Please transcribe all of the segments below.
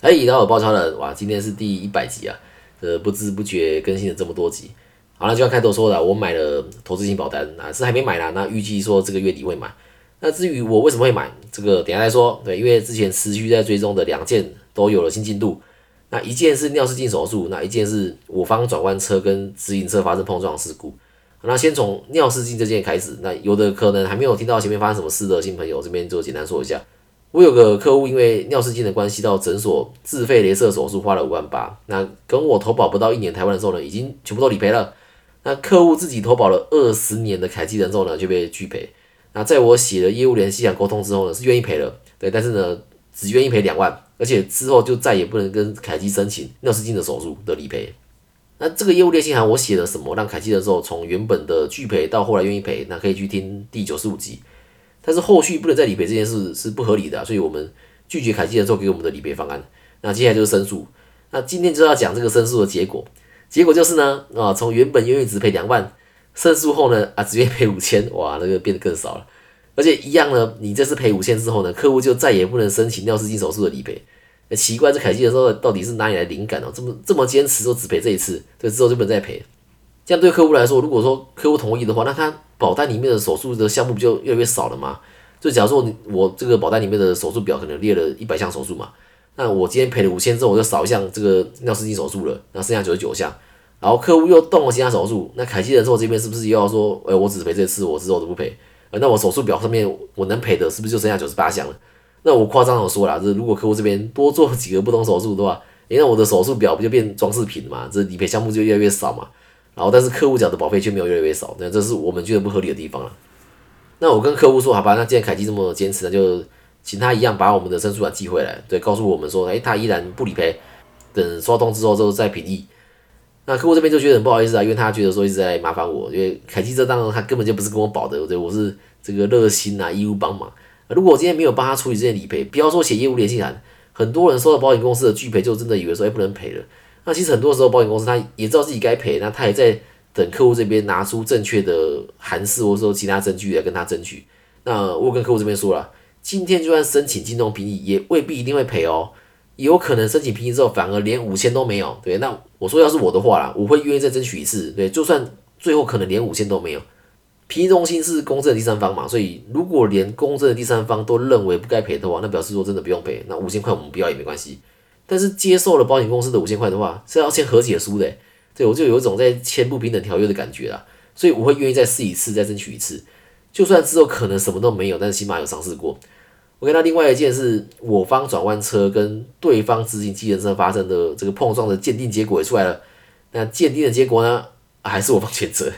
哎，然后我包抄了，哇，今天是第一百集啊，呃，不知不觉更新了这么多集。好了，就像开头说的，我买了投资型保单啊，是还没买啦，那预计说这个月底会买。那至于我为什么会买，这个等下再说。对，因为之前持续在追踪的两件都有了新进度。那一件是尿失禁手术，那一件是我方转弯车跟直行车发生碰撞事故。那先从尿失禁这件开始，那有的可能还没有听到前面发生什么事的新朋友，这边就简单说一下。我有个客户因为尿失禁的关系到诊所自费镭射手术花了五万八，那跟我投保不到一年台湾的时候呢，已经全部都理赔了。那客户自己投保了二十年的凯基人寿呢，就被拒赔。那在我写了业务联系想沟通之后呢，是愿意赔了，对，但是呢，只愿意赔两万。而且之后就再也不能跟凯基申请尿失禁的手术的理赔。那这个业务列信函我写了什么，让凯基人寿从原本的拒赔到后来愿意赔，那可以去听第九十五集。但是后续不能再理赔这件事是不合理的，所以我们拒绝凯基的时候给我们的理赔方案。那接下来就是申诉。那今天就要讲这个申诉的结果。结果就是呢，啊，从原本愿意只赔两万，申诉后呢，啊，只愿意赔五千，哇，那个变得更少了。而且一样呢，你这次赔五千之后呢，客户就再也不能申请尿失禁手术的理赔。奇怪，这凯基的时候到底是哪里来灵感哦？这么这么坚持说只赔这一次，对之后就不能再赔。这样对客户来说，如果说客户同意的话，那他保单里面的手术的项目不就越来越少了吗？就假如说我这个保单里面的手术表可能列了一百项手术嘛，那我今天赔了五千之后，我就少一项这个尿失禁手术了，那剩下九十九项。然后客户又动了其他手术，那凯基的时候这边是不是又要说，哎，我只赔这次，我之后都不赔？那我手术表上面我能赔的，是不是就剩下九十八项了？那我夸张的说啦，这如果客户这边多做几个不同手术的话，那我的手术表不就变装饰品嘛？这理赔项目就越来越少嘛。然后但是客户缴的保费却没有越来越少，那这是我们觉得不合理的地方了。那我跟客户说，好吧，那既然凯基这么坚持，那就请他一样把我们的申诉函寄回来，对，告诉我们说，哎，他依然不理赔，等刷通之后之后再评议。那客户这边就觉得很不好意思啊，因为他觉得说一直在麻烦我，因为凯基这当然他根本就不是跟我保的，对，我是这个热心啊，义务帮忙。如果我今天没有帮他处理这件理赔，不要说写业务联系函，很多人收到保险公司的拒赔，就真的以为说哎不能赔了。那其实很多时候保险公司他也知道自己该赔，那他也在等客户这边拿出正确的函式或者说其他证据来跟他争取。那我跟客户这边说了，今天就算申请金融评议，也未必一定会赔哦。有可能申请评议之后，反而连五千都没有。对，那我说要是我的话啦，我会愿意再争取一次。对，就算最后可能连五千都没有，评议中心是公正第三方嘛，所以如果连公正的第三方都认为不该赔的话，那表示说真的不用赔。那五千块我们不要也没关系。但是接受了保险公司的五千块的话，是要签和解书的。对，我就有一种在签不平等条约的感觉啦。所以我会愿意再试一次，再争取一次。就算之后可能什么都没有，但是起码有尝试过。我跟他另外一件是我方转弯车跟对方直行机人车发生的这个碰撞的鉴定结果也出来了，那鉴定的结果呢，还是我方全责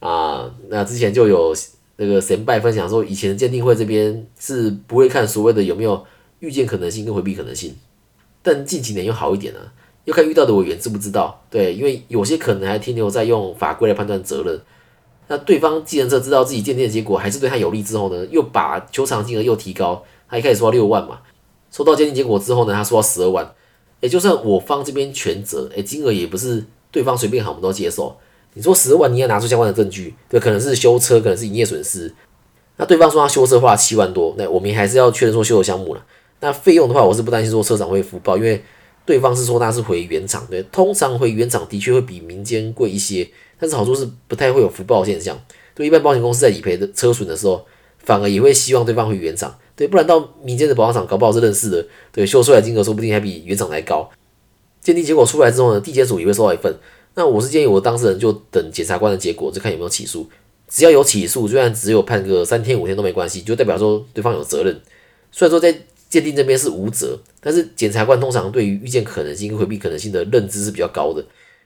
啊。那之前就有那个神拜分享说，以前鉴定会这边是不会看所谓的有没有预见可能性跟回避可能性，但近几年又好一点了，又看遇到的委员知不知道？对，因为有些可能还停留在用法规来判断责任。那对方计程车知道自己鉴定的结果还是对他有利之后呢，又把求偿金额又提高。他一开始说六万嘛，收到鉴定结果之后呢，他说十二万，也就算我方这边全责，哎，金额也不是对方随便喊我们都接受。你说十二万，你要拿出相关的证据，对，可能是修车，可能是营业损失。那对方说他修车花了七万多，那我们还是要确认说修的项目了。那费用的话，我是不担心说车厂会福报，因为对方是说那是回原厂，对，通常回原厂的确会比民间贵一些，但是好处是不太会有福报现象。对，一般保险公司在理赔的车损的时候，反而也会希望对方回原厂。对，不然到民间的保养厂搞不好是认识的，对，修出来金额说不定还比原厂还高。鉴定结果出来之后呢，地检署也会收到一份。那我是建议我当事人就等检察官的结果，就看有没有起诉。只要有起诉，虽然只有判个三天五天都没关系，就代表说对方有责任。虽然说在鉴定这边是无责，但是检察官通常对于预见可能性回避可能性的认知是比较高的。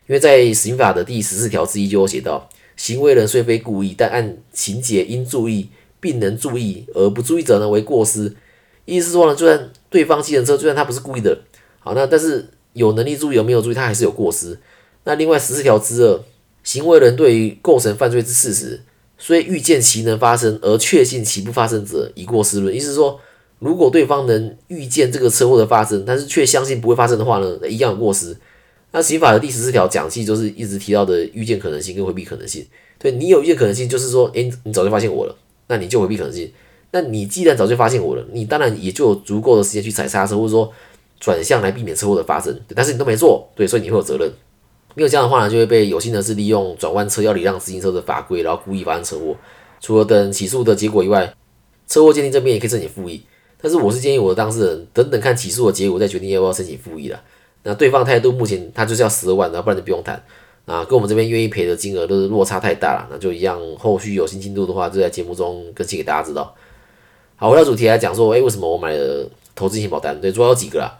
因为在刑法的第十四条之一就有写到，行为人虽非故意，但按情节应注意。并能注意而不注意者呢为过失，意思是说呢，就算对方骑人车，就算他不是故意的，好，那但是有能力注意有没有注意，他还是有过失。那另外十四条之二，行为人对于构成犯罪之事实，虽预见其能发生而确信其不发生者，以过失论。意思是说，如果对方能预见这个车祸的发生，但是却相信不会发生的话呢，一样有过失。那刑法的第十四条讲，其实就是一直提到的预见可能性跟回避可能性。对你有预见可能性，就是说，诶，你早就发现我了。那你就回避可能性。那你既然早就发现我了，你当然也就有足够的时间去踩刹车，或者说转向来避免车祸的发生，但是你都没做，对，所以你会有责任。没有这样的话呢，就会被有心人士利用转弯车要礼让自行车的法规，然后故意发生车祸。除了等起诉的结果以外，车祸鉴定这边也可以申请复议。但是我是建议我的当事人等等看起诉的结果再决定要不要申请复议了。那对方态度目前他就是要十二万，然后不然就不用谈。啊，跟我们这边愿意赔的金额都是落差太大了，那就一样。后续有新进度的话，就在节目中更新给大家知道。好，回到主题来讲说，哎，为什么我买了投资型保单？对，主要有几个啦。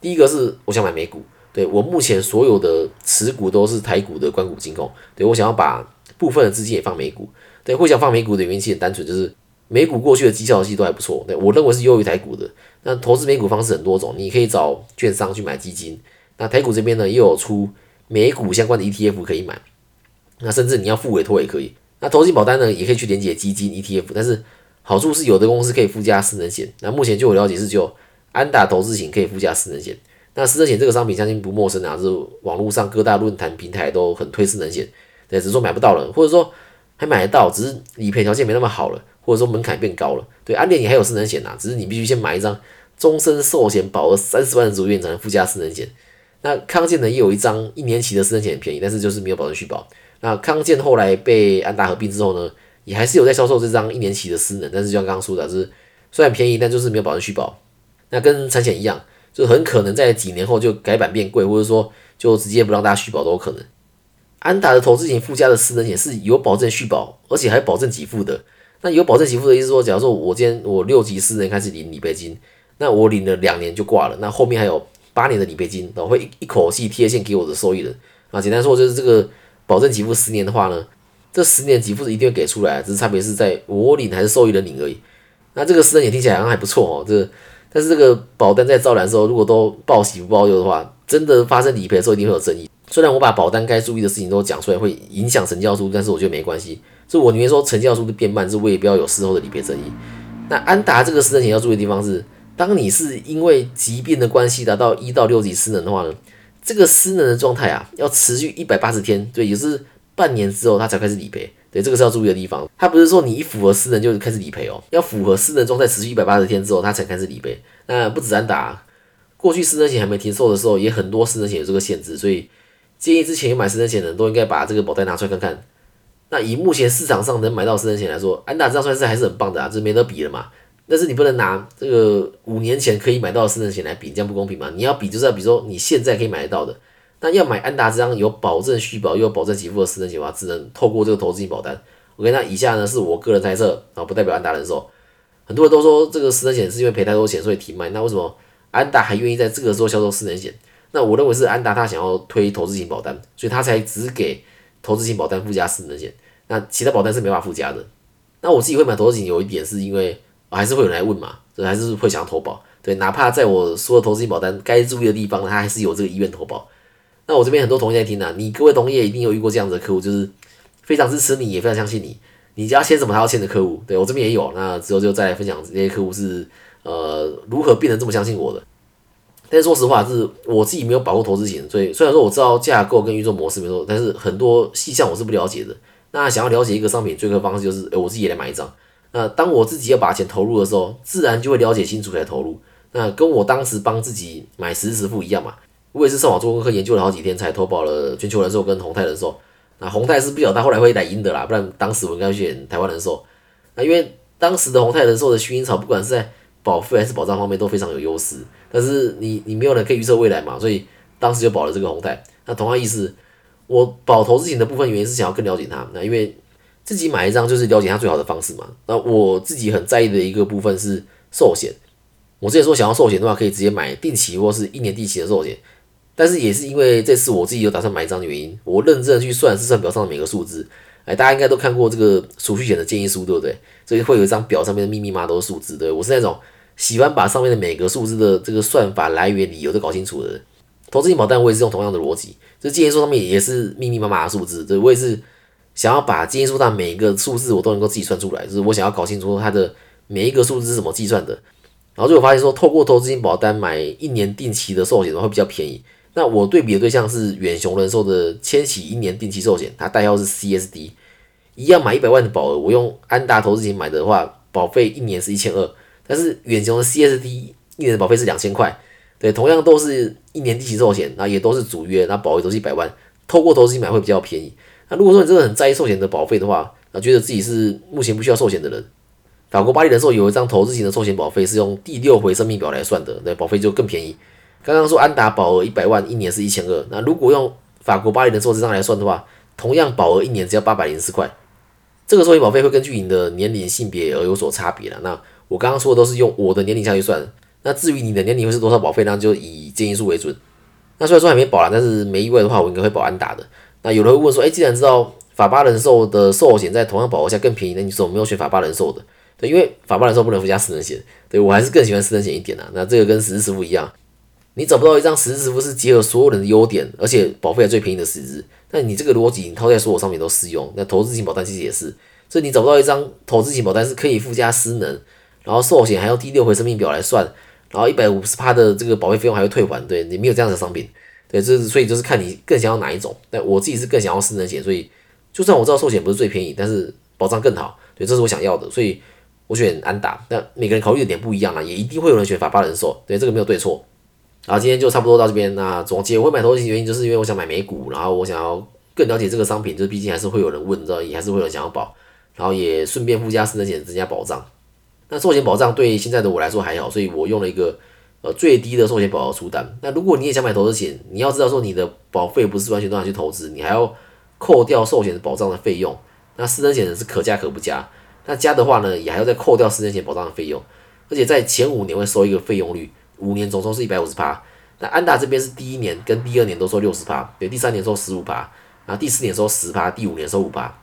第一个是我想买美股，对我目前所有的持股都是台股的关股金控，对我想要把部分的资金也放美股。对，会想放美股的原因其实很单纯，就是美股过去的绩效其实都还不错，对我认为是优于台股的。那投资美股方式很多种，你可以找券商去买基金，那台股这边呢又有出。美股相关的 ETF 可以买，那甚至你要付委托也可以。那投资保单呢，也可以去连接基金 ETF，但是好处是有的公司可以附加私人险。那目前据我了解是只有安达投资型可以附加私人险。那私人险这个商品相信不陌生啊，是网络上各大论坛平台都很推私人险，对，只是说买不到了，或者说还买得到，只是理赔条件没那么好了，或者说门槛变高了。对，安联也还有私人险呐，只是你必须先买一张终身寿险保额三十万的住院才能附加私人险。那康健呢也有一张一年期的私人险很便宜，但是就是没有保证续保。那康健后来被安达合并之后呢，也还是有在销售这张一年期的私人，但是就像刚刚说的，是虽然便宜，但就是没有保证续保。那跟产险一样，就很可能在几年后就改版变贵，或者说就直接不让大家续保都有可能。安达的投资型附加的私人险是有保证续保，而且还保证给付的。那有保证给付的意思说，假如说我今天我六级私人开始领理赔金，那我领了两年就挂了，那后面还有。八年的理赔金，我会一一口气贴现给我的受益人啊。简单说就是这个保证给付十年的话呢，这十年给付是一定会给出来，只是差别是在我领还是受益人领而已。那这个十年也听起来好像还不错哦。这但是这个保单在招揽的时候，如果都报喜不报忧的话，真的发生理赔的时候一定会有争议。虽然我把保单该注意的事情都讲出来，会影响成交数，但是我觉得没关系。就我宁愿说成交速度变慢，是我也不要有事后的理赔争议。那安达这个私人险要注意的地方是。当你是因为疾病的关系达到一到六级失能的话呢，这个失能的状态啊，要持续一百八十天，对，也是半年之后他才开始理赔，对，这个是要注意的地方。他不是说你一符合失能就开始理赔哦，要符合失能状态持续一百八十天之后，他才开始理赔。那不止安达，过去失能险还没停售的时候，也很多失能险有这个限制，所以建议之前有买失能险的人都应该把这个保单拿出来看看。那以目前市场上能买到私人险来说，安达这样算是还是很棒的啊，这没得比了嘛。但是你不能拿这个五年前可以买到的私人险来比，这样不公平嘛？你要比就是要比如说你现在可以买得到的，那要买安达这张有保证续保又有保证给付的私人险的话，只能透过这个投资型保单。OK，那以下呢是我个人猜测啊，不代表安达人寿。很多人都说这个私人险是因为赔太多钱所以停卖，那为什么安达还愿意在这个时候销售私人险？那我认为是安达他想要推投资型保单，所以他才只给投资型保单附加私人险，那其他保单是没法附加的。那我自己会买投资型有一点是因为我。还是会有人来问嘛，所以还是会想要投保，对，哪怕在我说的投资型保单该注意的地方，他还是有这个意愿投保。那我这边很多同业在听啊，你各位同业一定有遇过这样子的客户，就是非常支持你，也非常相信你，你只要签什么他要签的客户，对我这边也有。那之后就再来分享这些客户是呃如何变得这么相信我的。但是说实话，是我自己没有保过投资型，所以虽然说我知道架构跟运作模式没错，但是很多细项我是不了解的。那想要了解一个商品最快方式，就是诶我自己也来买一张。那当我自己要把钱投入的时候，自然就会了解清楚才投入。那跟我当时帮自己买实时付一样嘛，我也是上网做功课，研究了好几天才投保了全球人寿跟宏泰人寿。那宏泰是不晓得后来会来赢的啦，不然当时我应该选台湾人寿。那因为当时的宏泰人寿的薰衣草，不管是在保费还是保障方面都非常有优势。但是你你没有人可以预测未来嘛，所以当时就保了这个宏泰。那同样意思，我保投资型的部分原因是想要更了解它。那因为自己买一张就是了解它最好的方式嘛。那我自己很在意的一个部分是寿险。我之前说想要寿险的话，可以直接买定期或是一年定期的寿险。但是也是因为这次我自己有打算买一张的原因，我认真的去算试算表上的每个数字。哎，大家应该都看过这个储蓄险的建议书，对不对？所以会有一张表上面的密密麻麻的数字。对我是那种喜欢把上面的每个数字的这个算法来源理由都搞清楚的人。投资型保单我也是用同样的逻辑，这建议书上面也是密密麻麻的数字。对我也是。想要把建议书上每一个数字我都能够自己算出来，就是我想要搞清楚它的每一个数字是怎么计算的。然后就我发现说，透过投资型保单买一年定期的寿险的话会比较便宜。那我对比的对象是远雄人寿的千禧一年定期寿险，它代号是 CSD，一样买一百万的保额，我用安达投资型买的话，保费一年是一千二，但是远雄的 CSD 一年的保费是两千块。对，同样都是一年定期寿险，那也都是主约，那保费都是一百万，透过投资买会比较便宜。那如果说你真的很在意寿险的保费的话，那觉得自己是目前不需要寿险的人，法国巴黎人寿有一张投资型的寿险保费是用第六回生命表来算的，那保费就更便宜。刚刚说安达保额一百万，一年是一千二，那如果用法国巴黎人寿这张来算的话，同样保额一年只要八百零四块。这个寿险保费会根据你的年龄、性别而有所差别了。那我刚刚说的都是用我的年龄下去算，那至于你的年龄会是多少保费，那就以建议数为准。那虽然说还没保啦，但是没意外的话，我应该会保安达的。那有人会问说，哎，既然知道法巴人寿的寿险在同样保额下更便宜，那你怎么没有选法巴人寿的？对，因为法巴人寿不能附加私人险，对我还是更喜欢私人险一点啊。那这个跟实质支付一样，你找不到一张实质支付是结合所有人的优点，而且保费还最便宜的实质。那你这个逻辑，你套在所有商品都适用。那投资型保单其实也是。所以你找不到一张投资型保单是可以附加失能，然后寿险还要第六回生命表来算，然后一百五十趴的这个保费费用还会退还，对你没有这样的商品，对，这是所以就是看你更想要哪一种。但我自己是更想要失能险，所以就算我知道寿险不是最便宜，但是保障更好，对，这是我想要的，所以我选安达。但每个人考虑的点不一样啦，也一定会有人选法巴人寿，对，这个没有对错。然后今天就差不多到这边，那总结我会买投资型原因就是因为我想买美股，然后我想要更了解这个商品，就毕竟还是会有人问，知道也还是会有人想要保。然后也顺便附加私人险增加保障，那寿险保障对现在的我来说还好，所以我用了一个呃最低的寿险保额出单。那如果你也想买投资险，你要知道说你的保费不是完全都拿去投资，你还要扣掉寿险保障的费用。那私人险是可加可不加，那加的话呢也还要再扣掉私人险保障的费用，而且在前五年会收一个费用率，五年总收是一百五十趴。那安达这边是第一年跟第二年都收六十趴，对，第三年收十五趴，然后第四年收十趴，第五年收五趴。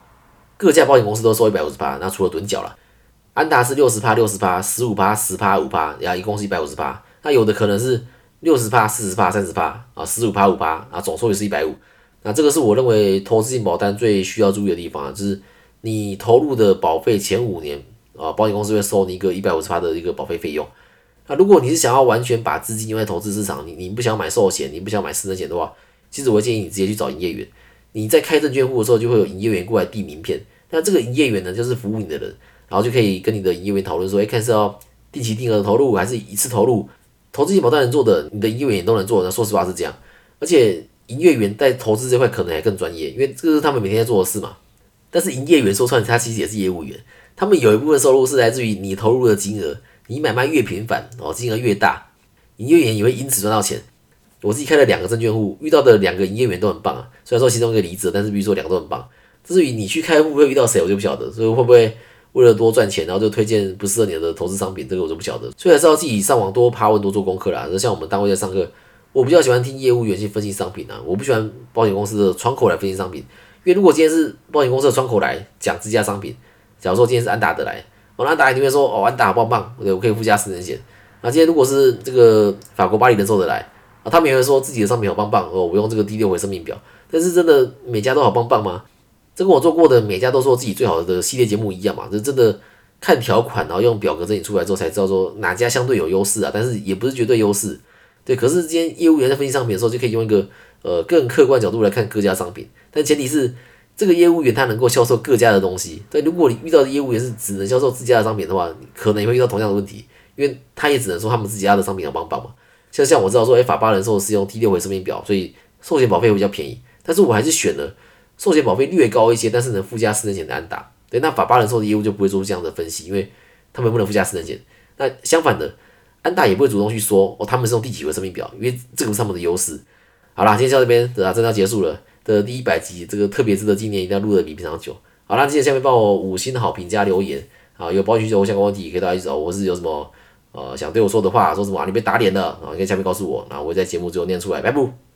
各家保险公司都收一百五十趴，那除了趸缴了，安达是六十趴、六十趴、十五趴、十趴、五趴，呀，一共是一百五十趴。那有的可能是六十趴、四十趴、三十趴啊，十五趴、五趴啊，总收也是一百五。那这个是我认为投资型保单最需要注意的地方啊，就是你投入的保费前五年啊，保险公司会收你一个一百五十趴的一个保费费用。那如果你是想要完全把资金用在投资市场，你你不想买寿险，你不想买私人险的话，其实我建议你直接去找营业员。你在开证券户的时候，就会有营业员过来递名片。那这个营业员呢，就是服务你的人，然后就可以跟你的营业员讨论说，哎，看是要定期定额的投入，还是一次投入？投资型保单能做的，你的营业员也都能做。那说实话是这样，而且营业员在投资这块可能还更专业，因为这个是他们每天在做的事嘛。但是营业员说穿了，他其实也是业务员，他们有一部分收入是来自于你投入的金额，你买卖越频繁哦，金额越大，营业员也会因此赚到钱。我自己开了两个证券户，遇到的两个营业员都很棒啊，虽然说其中一个离职，但是比如说两个都很棒。至于你去开户会遇到谁，我就不晓得，所以会不会为了多赚钱，然后就推荐不适合你的投资商品，这个我就不晓得。所以还是要自己上网多爬文、多做功课啦。就像我们单位在上课，我比较喜欢听业务员去分析商品啊，我不喜欢保险公司的窗口来分析商品，因为如果今天是保险公司的窗口来讲自家商品，假如说今天是安达的来，我安达里面说哦安达棒棒，对我可以附加私人险。那今天如果是这个法国巴黎人寿的来啊，他们也会说自己的商品好棒棒哦，我用这个第六回生命表，但是真的每家都好棒棒吗？这跟我做过的每家都说自己最好的系列节目一样嘛，这真的看条款，然后用表格整理出来之后才知道说哪家相对有优势啊，但是也不是绝对优势，对。可是今天业务员在分析商品的时候，就可以用一个呃更客观角度来看各家商品，但前提是这个业务员他能够销售各家的东西。对，如果你遇到的业务员是只能销售自家的商品的话，可能也会遇到同样的问题，因为他也只能说他们自己家的商品好帮帮嘛。像像我知道说，哎，法巴人寿是用 T 六回生命表，所以寿险保费会比较便宜，但是我还是选了。寿险保费略高一些，但是能附加私人险的安达，对，那法巴人寿的业务就不会做出这样的分析，因为他们不能附加私人险。那相反的，安达也不会主动去说哦，他们是用第几回生命表，因为这个是他们的优势。好啦，今天到这边，啊，真的要结束了的第一百集，这个特别值得纪念，一定要录的比平常久。好啦，记得下面帮我五星好评加留言啊，有保险需求相关问题可以大家去找我，是有什么呃想对我说的话，说什么啊你被打脸了啊，可以下面告诉我，然后我会在节目最后念出来，拜拜。